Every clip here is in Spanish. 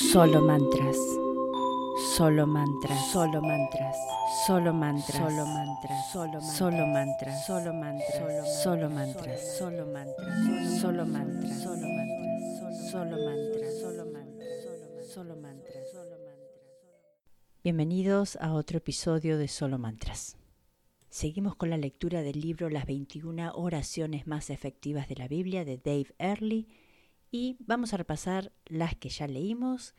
Solo mantras. Solo mantras. Solo mantras. Solo mantras. Solo mantras. Solo solo mantras. Solo mantras. Solo mantras. Solo mantras. Solo mantras. Solo mantras. Solo mantras. Solo mantras. Solo mantras. Bienvenidos a otro episodio de Solo Mantras. Seguimos con la lectura del libro Las 21 oraciones más efectivas de la Biblia de Dave Earley y vamos a repasar las que ya leímos.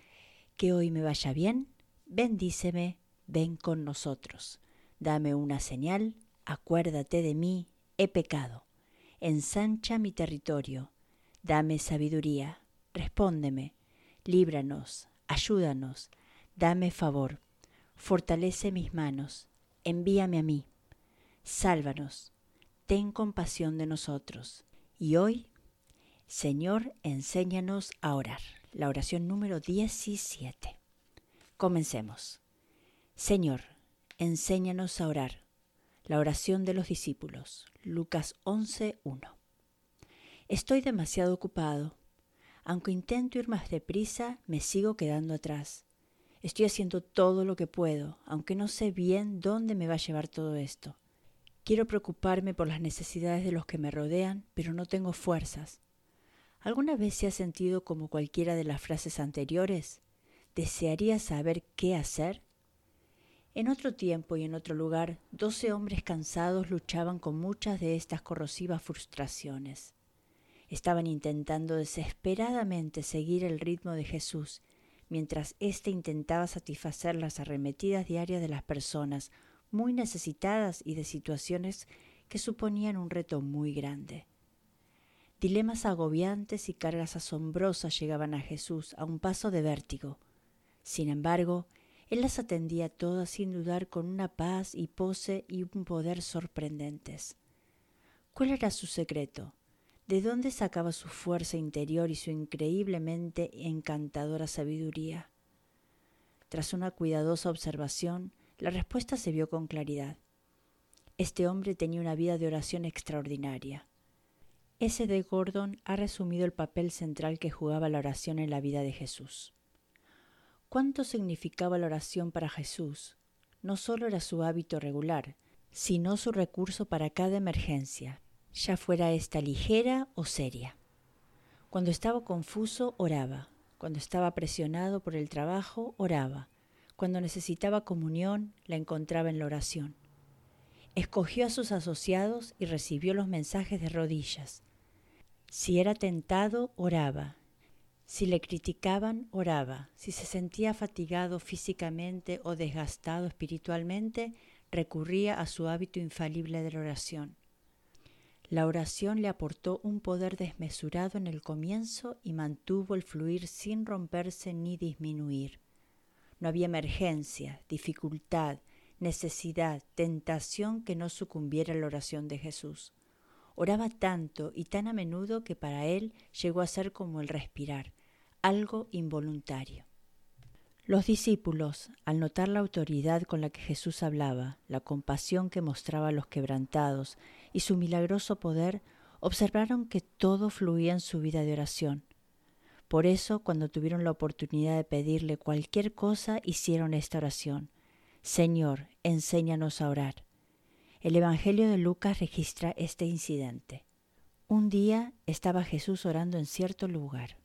Que hoy me vaya bien, bendíceme, ven con nosotros. Dame una señal, acuérdate de mí, he pecado. Ensancha mi territorio, dame sabiduría, respóndeme, líbranos, ayúdanos, dame favor, fortalece mis manos, envíame a mí, sálvanos, ten compasión de nosotros. Y hoy Señor, enséñanos a orar. La oración número 17. Comencemos. Señor, enséñanos a orar. La oración de los discípulos. Lucas 11.1. Estoy demasiado ocupado. Aunque intento ir más deprisa, me sigo quedando atrás. Estoy haciendo todo lo que puedo, aunque no sé bien dónde me va a llevar todo esto. Quiero preocuparme por las necesidades de los que me rodean, pero no tengo fuerzas. ¿Alguna vez se ha sentido como cualquiera de las frases anteriores? ¿Desearía saber qué hacer? En otro tiempo y en otro lugar, doce hombres cansados luchaban con muchas de estas corrosivas frustraciones. Estaban intentando desesperadamente seguir el ritmo de Jesús, mientras éste intentaba satisfacer las arremetidas diarias de las personas muy necesitadas y de situaciones que suponían un reto muy grande. Dilemas agobiantes y cargas asombrosas llegaban a Jesús a un paso de vértigo. Sin embargo, él las atendía todas sin dudar con una paz y pose y un poder sorprendentes. ¿Cuál era su secreto? ¿De dónde sacaba su fuerza interior y su increíblemente encantadora sabiduría? Tras una cuidadosa observación, la respuesta se vio con claridad. Este hombre tenía una vida de oración extraordinaria. S. D. Gordon ha resumido el papel central que jugaba la oración en la vida de Jesús. ¿Cuánto significaba la oración para Jesús? No solo era su hábito regular, sino su recurso para cada emergencia, ya fuera esta ligera o seria. Cuando estaba confuso, oraba. Cuando estaba presionado por el trabajo, oraba. Cuando necesitaba comunión, la encontraba en la oración. Escogió a sus asociados y recibió los mensajes de rodillas, si era tentado, oraba. Si le criticaban, oraba. Si se sentía fatigado físicamente o desgastado espiritualmente, recurría a su hábito infalible de la oración. La oración le aportó un poder desmesurado en el comienzo y mantuvo el fluir sin romperse ni disminuir. No había emergencia, dificultad, necesidad, tentación que no sucumbiera a la oración de Jesús. Oraba tanto y tan a menudo que para él llegó a ser como el respirar, algo involuntario. Los discípulos, al notar la autoridad con la que Jesús hablaba, la compasión que mostraba a los quebrantados y su milagroso poder, observaron que todo fluía en su vida de oración. Por eso, cuando tuvieron la oportunidad de pedirle cualquier cosa, hicieron esta oración. Señor, enséñanos a orar. El Evangelio de Lucas registra este incidente. Un día estaba Jesús orando en cierto lugar.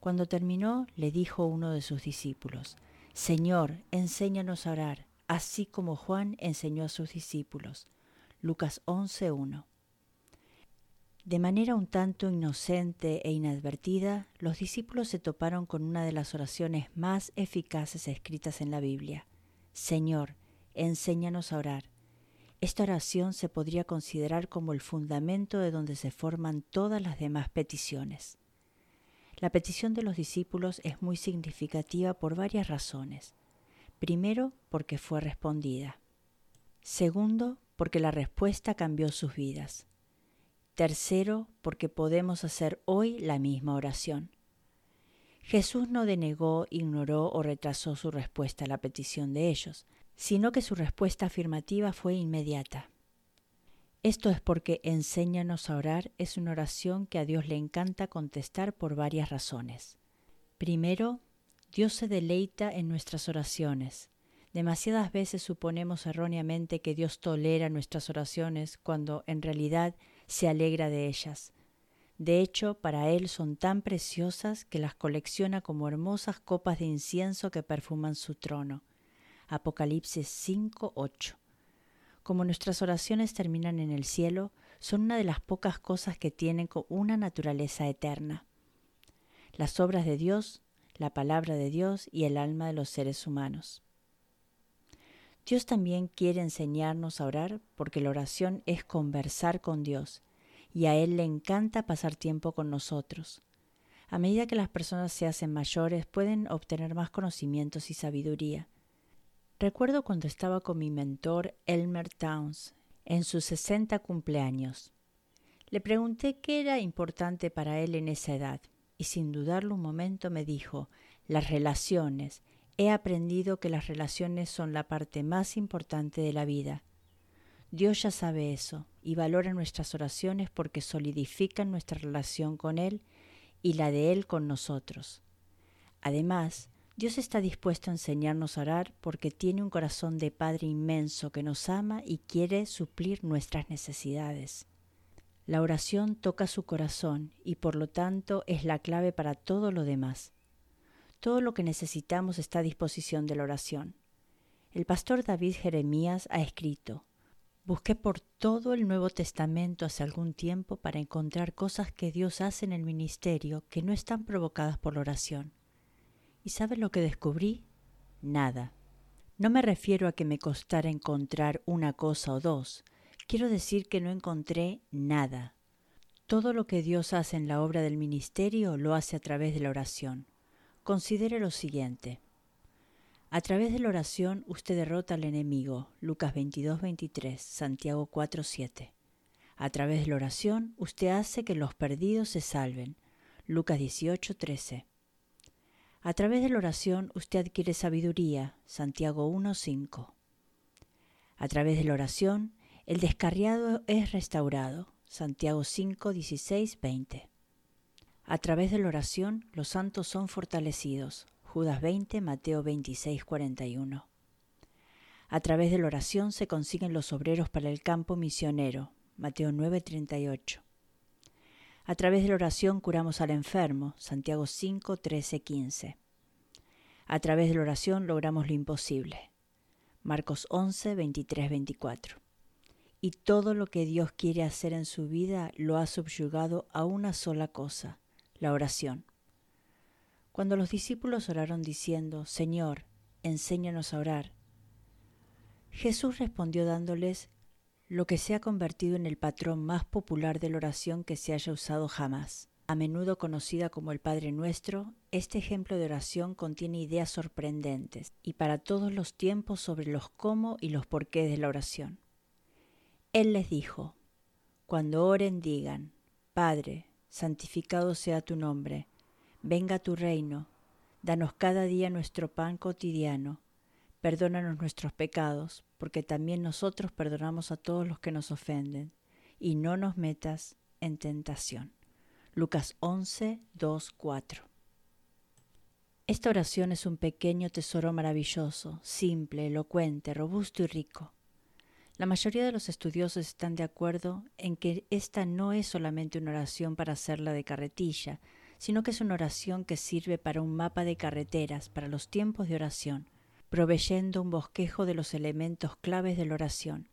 Cuando terminó, le dijo uno de sus discípulos, Señor, enséñanos a orar, así como Juan enseñó a sus discípulos. Lucas 11.1. De manera un tanto inocente e inadvertida, los discípulos se toparon con una de las oraciones más eficaces escritas en la Biblia. Señor, enséñanos a orar. Esta oración se podría considerar como el fundamento de donde se forman todas las demás peticiones. La petición de los discípulos es muy significativa por varias razones. Primero, porque fue respondida. Segundo, porque la respuesta cambió sus vidas. Tercero, porque podemos hacer hoy la misma oración. Jesús no denegó, ignoró o retrasó su respuesta a la petición de ellos, sino que su respuesta afirmativa fue inmediata. Esto es porque enséñanos a orar es una oración que a Dios le encanta contestar por varias razones. Primero, Dios se deleita en nuestras oraciones. Demasiadas veces suponemos erróneamente que Dios tolera nuestras oraciones cuando en realidad se alegra de ellas. De hecho, para Él son tan preciosas que las colecciona como hermosas copas de incienso que perfuman su trono. Apocalipsis 5:8. Como nuestras oraciones terminan en el cielo, son una de las pocas cosas que tienen una naturaleza eterna. Las obras de Dios, la palabra de Dios y el alma de los seres humanos. Dios también quiere enseñarnos a orar porque la oración es conversar con Dios y a Él le encanta pasar tiempo con nosotros. A medida que las personas se hacen mayores pueden obtener más conocimientos y sabiduría. Recuerdo cuando estaba con mi mentor Elmer Towns en sus 60 cumpleaños. Le pregunté qué era importante para él en esa edad y sin dudarlo un momento me dijo, las relaciones. He aprendido que las relaciones son la parte más importante de la vida. Dios ya sabe eso y valora nuestras oraciones porque solidifican nuestra relación con Él y la de Él con nosotros. Además, Dios está dispuesto a enseñarnos a orar porque tiene un corazón de Padre inmenso que nos ama y quiere suplir nuestras necesidades. La oración toca su corazón y por lo tanto es la clave para todo lo demás. Todo lo que necesitamos está a disposición de la oración. El pastor David Jeremías ha escrito, Busqué por todo el Nuevo Testamento hace algún tiempo para encontrar cosas que Dios hace en el ministerio que no están provocadas por la oración. ¿Y sabes lo que descubrí? Nada. No me refiero a que me costara encontrar una cosa o dos. Quiero decir que no encontré nada. Todo lo que Dios hace en la obra del ministerio lo hace a través de la oración. Considere lo siguiente. A través de la oración usted derrota al enemigo. Lucas 22, 23, Santiago 4, 7. A través de la oración usted hace que los perdidos se salven. Lucas 18, 13. A través de la oración usted adquiere sabiduría. Santiago 1, 5. A través de la oración el descarriado es restaurado. Santiago 5, 16, 20. A través de la oración los santos son fortalecidos. Judas 20, Mateo 26, 41. A través de la oración se consiguen los obreros para el campo misionero. Mateo 9, 38. A través de la oración curamos al enfermo. Santiago 5, 13, 15. A través de la oración logramos lo imposible. Marcos 11, 23, 24. Y todo lo que Dios quiere hacer en su vida lo ha subyugado a una sola cosa, la oración. Cuando los discípulos oraron diciendo, Señor, enséñanos a orar, Jesús respondió dándoles lo que se ha convertido en el patrón más popular de la oración que se haya usado jamás. A menudo conocida como el Padre Nuestro, este ejemplo de oración contiene ideas sorprendentes y para todos los tiempos sobre los cómo y los porqués de la oración. Él les dijo, Cuando oren digan, Padre, santificado sea tu nombre, Venga tu reino, danos cada día nuestro pan cotidiano, perdónanos nuestros pecados, porque también nosotros perdonamos a todos los que nos ofenden, y no nos metas en tentación. Lucas 11, 2, 4. Esta oración es un pequeño tesoro maravilloso, simple, elocuente, robusto y rico. La mayoría de los estudiosos están de acuerdo en que esta no es solamente una oración para hacerla de carretilla, sino que es una oración que sirve para un mapa de carreteras para los tiempos de oración, proveyendo un bosquejo de los elementos claves de la oración.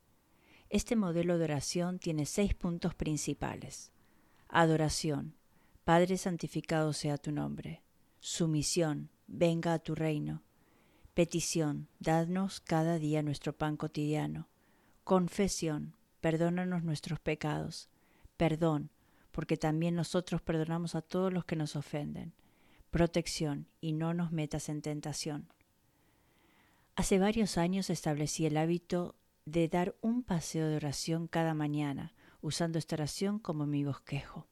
Este modelo de oración tiene seis puntos principales. Adoración. Padre santificado sea tu nombre. Sumisión. Venga a tu reino. Petición. Dadnos cada día nuestro pan cotidiano. Confesión. Perdónanos nuestros pecados. Perdón porque también nosotros perdonamos a todos los que nos ofenden. Protección y no nos metas en tentación. Hace varios años establecí el hábito de dar un paseo de oración cada mañana, usando esta oración como mi bosquejo.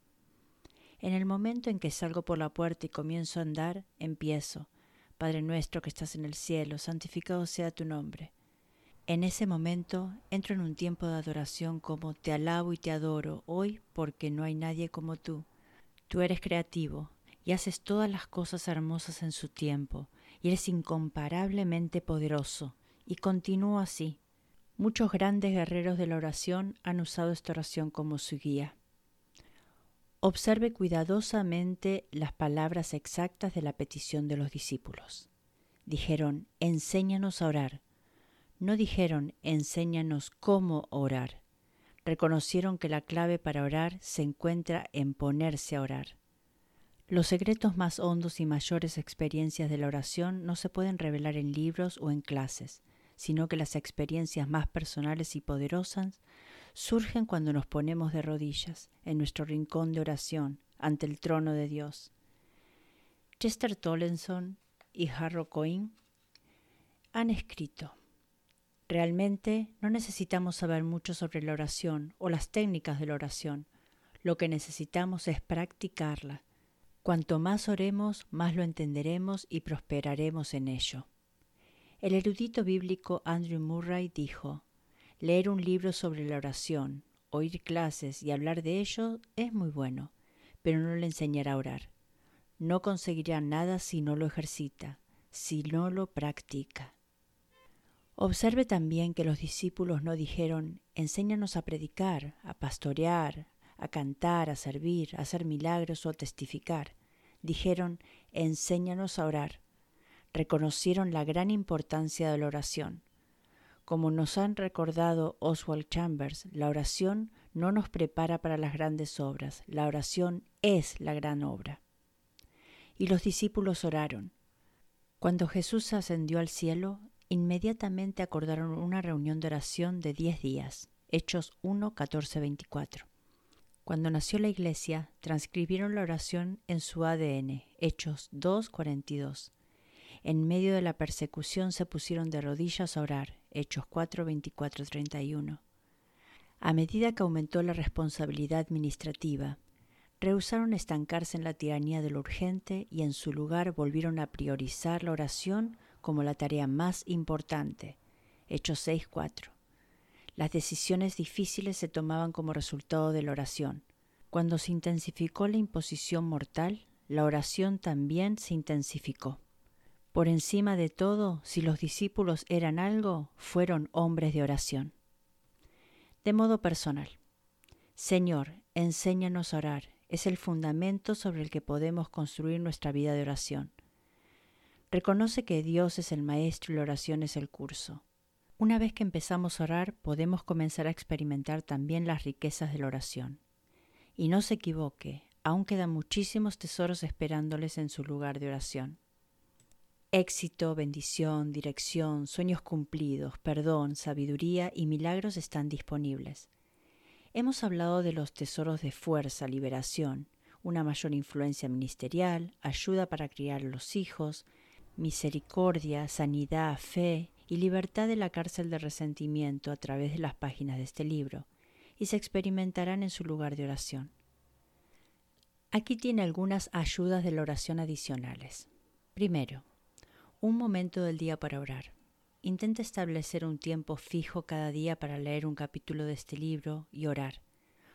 En el momento en que salgo por la puerta y comienzo a andar, empiezo, Padre nuestro que estás en el cielo, santificado sea tu nombre. En ese momento entro en un tiempo de adoración como te alabo y te adoro hoy porque no hay nadie como tú. Tú eres creativo y haces todas las cosas hermosas en su tiempo, y eres incomparablemente poderoso, y continúa así. Muchos grandes guerreros de la oración han usado esta oración como su guía. Observe cuidadosamente las palabras exactas de la petición de los discípulos. Dijeron, enséñanos a orar. No dijeron, enséñanos cómo orar. Reconocieron que la clave para orar se encuentra en ponerse a orar. Los secretos más hondos y mayores experiencias de la oración no se pueden revelar en libros o en clases, sino que las experiencias más personales y poderosas surgen cuando nos ponemos de rodillas en nuestro rincón de oración ante el trono de Dios. Chester Tollenson y Harro Cohen han escrito Realmente no necesitamos saber mucho sobre la oración o las técnicas de la oración. Lo que necesitamos es practicarla Cuanto más oremos, más lo entenderemos y prosperaremos en ello. El erudito bíblico Andrew Murray dijo, Leer un libro sobre la oración, oír clases y hablar de ello es muy bueno, pero no le enseñará a orar. No conseguirá nada si no lo ejercita, si no lo practica. Observe también que los discípulos no dijeron, enséñanos a predicar, a pastorear, a cantar, a servir, a hacer milagros o a testificar. Dijeron, enséñanos a orar. Reconocieron la gran importancia de la oración. Como nos han recordado Oswald Chambers, la oración no nos prepara para las grandes obras, la oración es la gran obra. Y los discípulos oraron. Cuando Jesús ascendió al cielo, inmediatamente acordaron una reunión de oración de diez días. Hechos 1, 14, 24. Cuando nació la Iglesia, transcribieron la oración en su ADN, Hechos 2.42. En medio de la persecución se pusieron de rodillas a orar, Hechos 4, 31. A medida que aumentó la responsabilidad administrativa, rehusaron estancarse en la tiranía de lo urgente y en su lugar volvieron a priorizar la oración como la tarea más importante, Hechos 6.4. Las decisiones difíciles se tomaban como resultado de la oración. Cuando se intensificó la imposición mortal, la oración también se intensificó. Por encima de todo, si los discípulos eran algo, fueron hombres de oración. De modo personal, Señor, enséñanos a orar. Es el fundamento sobre el que podemos construir nuestra vida de oración. Reconoce que Dios es el maestro y la oración es el curso. Una vez que empezamos a orar, podemos comenzar a experimentar también las riquezas de la oración. Y no se equivoque, aún quedan muchísimos tesoros esperándoles en su lugar de oración. Éxito, bendición, dirección, sueños cumplidos, perdón, sabiduría y milagros están disponibles. Hemos hablado de los tesoros de fuerza, liberación, una mayor influencia ministerial, ayuda para criar a los hijos, misericordia, sanidad, fe, y libertad de la cárcel de resentimiento a través de las páginas de este libro, y se experimentarán en su lugar de oración. Aquí tiene algunas ayudas de la oración adicionales. Primero, un momento del día para orar. Intente establecer un tiempo fijo cada día para leer un capítulo de este libro y orar.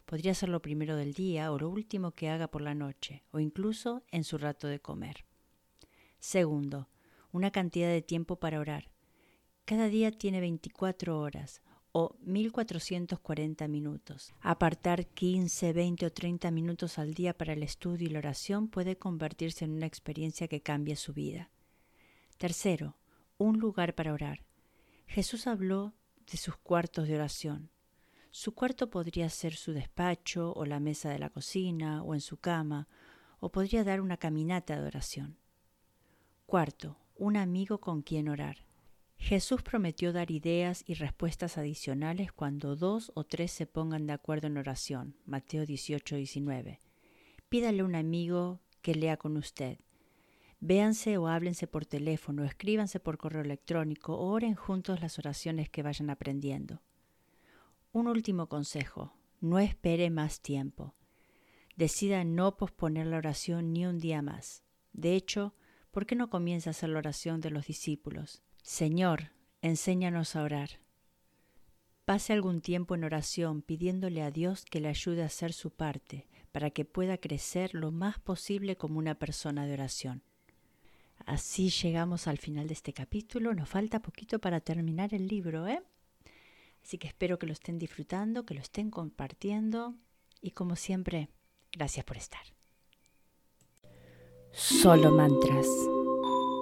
Podría ser lo primero del día o lo último que haga por la noche, o incluso en su rato de comer. Segundo, una cantidad de tiempo para orar. Cada día tiene 24 horas o 1440 minutos. Apartar 15, 20 o 30 minutos al día para el estudio y la oración puede convertirse en una experiencia que cambie su vida. Tercero, un lugar para orar. Jesús habló de sus cuartos de oración. Su cuarto podría ser su despacho o la mesa de la cocina o en su cama, o podría dar una caminata de oración. Cuarto, un amigo con quien orar. Jesús prometió dar ideas y respuestas adicionales cuando dos o tres se pongan de acuerdo en oración. Mateo 18, 19. Pídale a un amigo que lea con usted. Véanse o háblense por teléfono, escríbanse por correo electrónico o oren juntos las oraciones que vayan aprendiendo. Un último consejo, no espere más tiempo. Decida no posponer la oración ni un día más. De hecho, ¿por qué no comienza a hacer la oración de los discípulos? Señor, enséñanos a orar. Pase algún tiempo en oración pidiéndole a Dios que le ayude a hacer su parte, para que pueda crecer lo más posible como una persona de oración. Así llegamos al final de este capítulo. Nos falta poquito para terminar el libro, ¿eh? Así que espero que lo estén disfrutando, que lo estén compartiendo y como siempre, gracias por estar. Solo mantras.